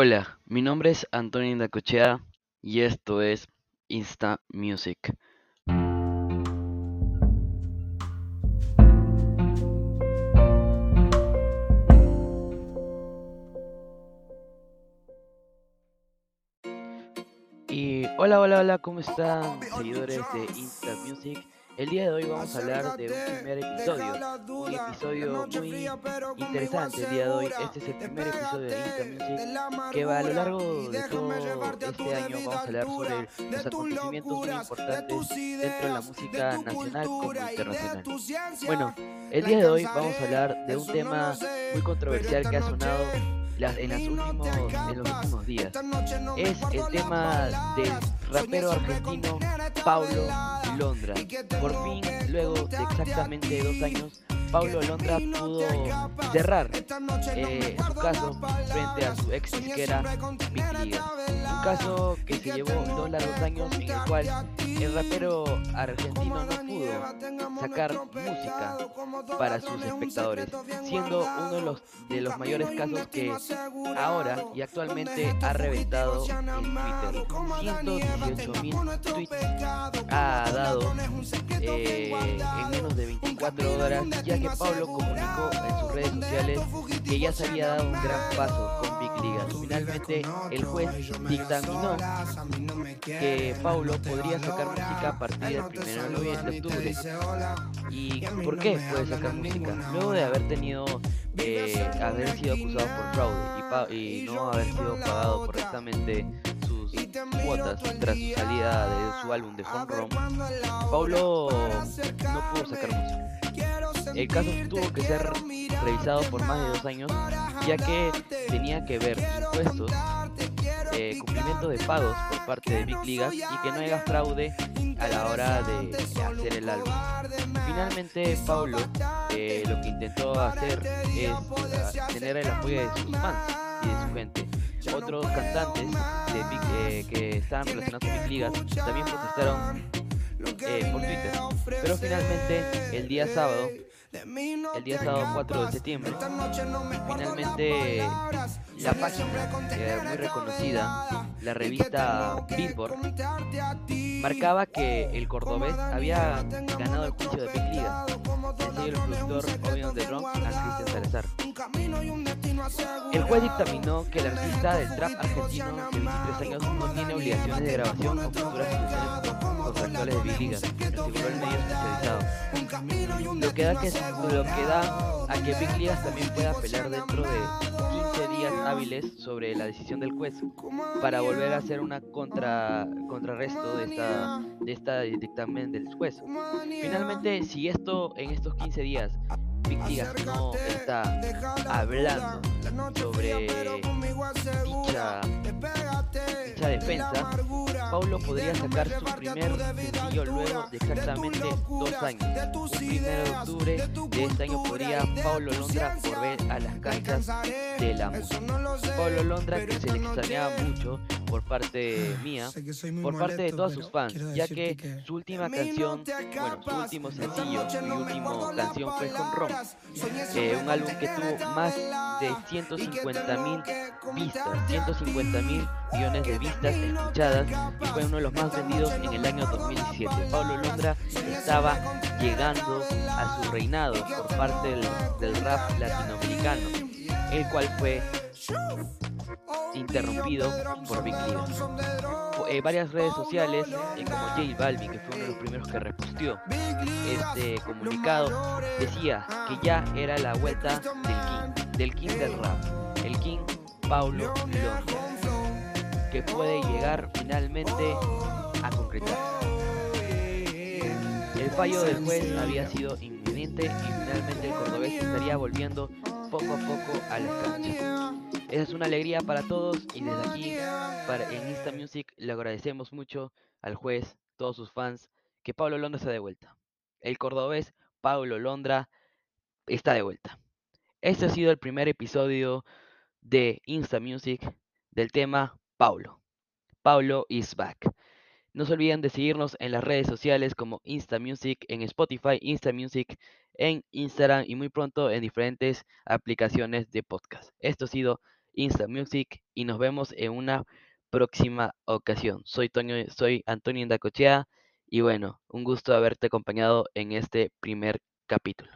Hola, mi nombre es Antonio Indacochea y esto es Insta Music. Y hola, hola, hola, ¿cómo están seguidores de Insta Music? El día de hoy vamos a hablar de un primer episodio, un episodio muy interesante el día de hoy. Este es el primer episodio de Insta Music que va a lo largo de todo este año. Vamos a hablar sobre los acontecimientos muy importantes dentro de la música nacional como internacional. Bueno, el día de hoy vamos a hablar de un tema muy controversial que ha sonado en, los últimos días. Es el tema del rapero argentino Paulo Londra. Por fin, luego de exactamente dos años, Paulo Londra pudo cerrar eh, su caso frente a su ex disquera Un caso que se llevó dos largos años en el cual el rapero argentino no pudo sacar música para sus espectadores, siendo uno de los, de los mayores casos que ahora y actualmente ha reventado en Twitter. 118 mil tweets ha dado eh, en menos de 24 horas, que Pablo comunicó en sus redes sociales que ya se había dado un gran paso con Big Liga. Finalmente, el juez dictaminó que Paulo podría sacar música a partir del 1 de octubre. ¿Y por qué puede sacar música? Luego de haber tenido, eh, haber sido acusado por fraude y, no haber sido pagado correctamente sus cuotas tras su salida de su álbum de Home Run, Paulo no pudo sacar música. El caso tuvo que ser revisado por más de dos años, ya que tenía que ver impuestos, eh, cumplimiento de pagos por parte de Big Ligas y que no haya fraude a la hora de, hacer el álbum. Finalmente, Paulo eh, lo que intentó hacer es uh, tener el apoyo de sus fans y de su gente. Otros cantantes de eh, que estaban relacionados con Big Ligas también protestaron por Twitter. Pero finalmente, el día sábado, el día sábado 4 de septiembre, finalmente la página muy reconocida, la revista Billboard, marcaba que el cordobés había ganado el juicio de Big Liga, el productor Obion de Bronx a Cristian El juez dictaminó que el artista del trap argentino de 23 años no tiene obligaciones de grabación o futuras funciones contractuales de Big aseguró el medio especializado. Lo que da, que, lo que da a que Big Ligas también pueda apelar dentro de 15 días hábiles sobre la decisión del juez para volver a hacer una contra, contrarresto de esta, de esta dictamen del juez. Finalmente, si esto en estos 15 días Ligas no está hablando sobre dicha, dicha defensa, Paulo podría sacar su primer sencillo luego de exactamente dos años. El 1 de octubre de este año podría Paulo Londra volver a las canchas de la música. Paulo Londra que se le extrañaba mucho por parte mía, por parte de todos sus fans, ya que su última canción, bueno, su último sencillo, su última canción fue con Rom, eh, un álbum que tuvo más de 150 mil vistas, 150 mil millones de vistas escuchadas y fue uno de los más vendidos en el año 2017. Pablo Londra estaba llegando a su reinado por parte del, rap latinoamericano, el cual fue interrumpido por Big eh, varias redes sociales, eh, como J Balvin, que fue uno de los primeros que reposteó este comunicado, decía que ya era la vuelta del King, del King del rap, el King Paulo Londra que puede llegar finalmente a concretar. El fallo del juez había sido inminente y finalmente el cordobés estaría volviendo poco a poco a las canchas. Esa es una alegría para todos y desde aquí para, en Insta Music le agradecemos mucho al juez, todos sus fans, que Pablo Londra está de vuelta. El cordobés Pablo Londra está de vuelta. Este ha sido el primer episodio de Insta Music del tema Paulo. Paulo is back. No se olviden de seguirnos en las redes sociales como Insta Music en Spotify, Insta Music en Instagram y muy pronto en diferentes aplicaciones de podcast. Esto ha sido Insta Music y nos vemos en una próxima ocasión. Soy, Toño, soy Antonio Indacochea y bueno, un gusto haberte acompañado en este primer capítulo.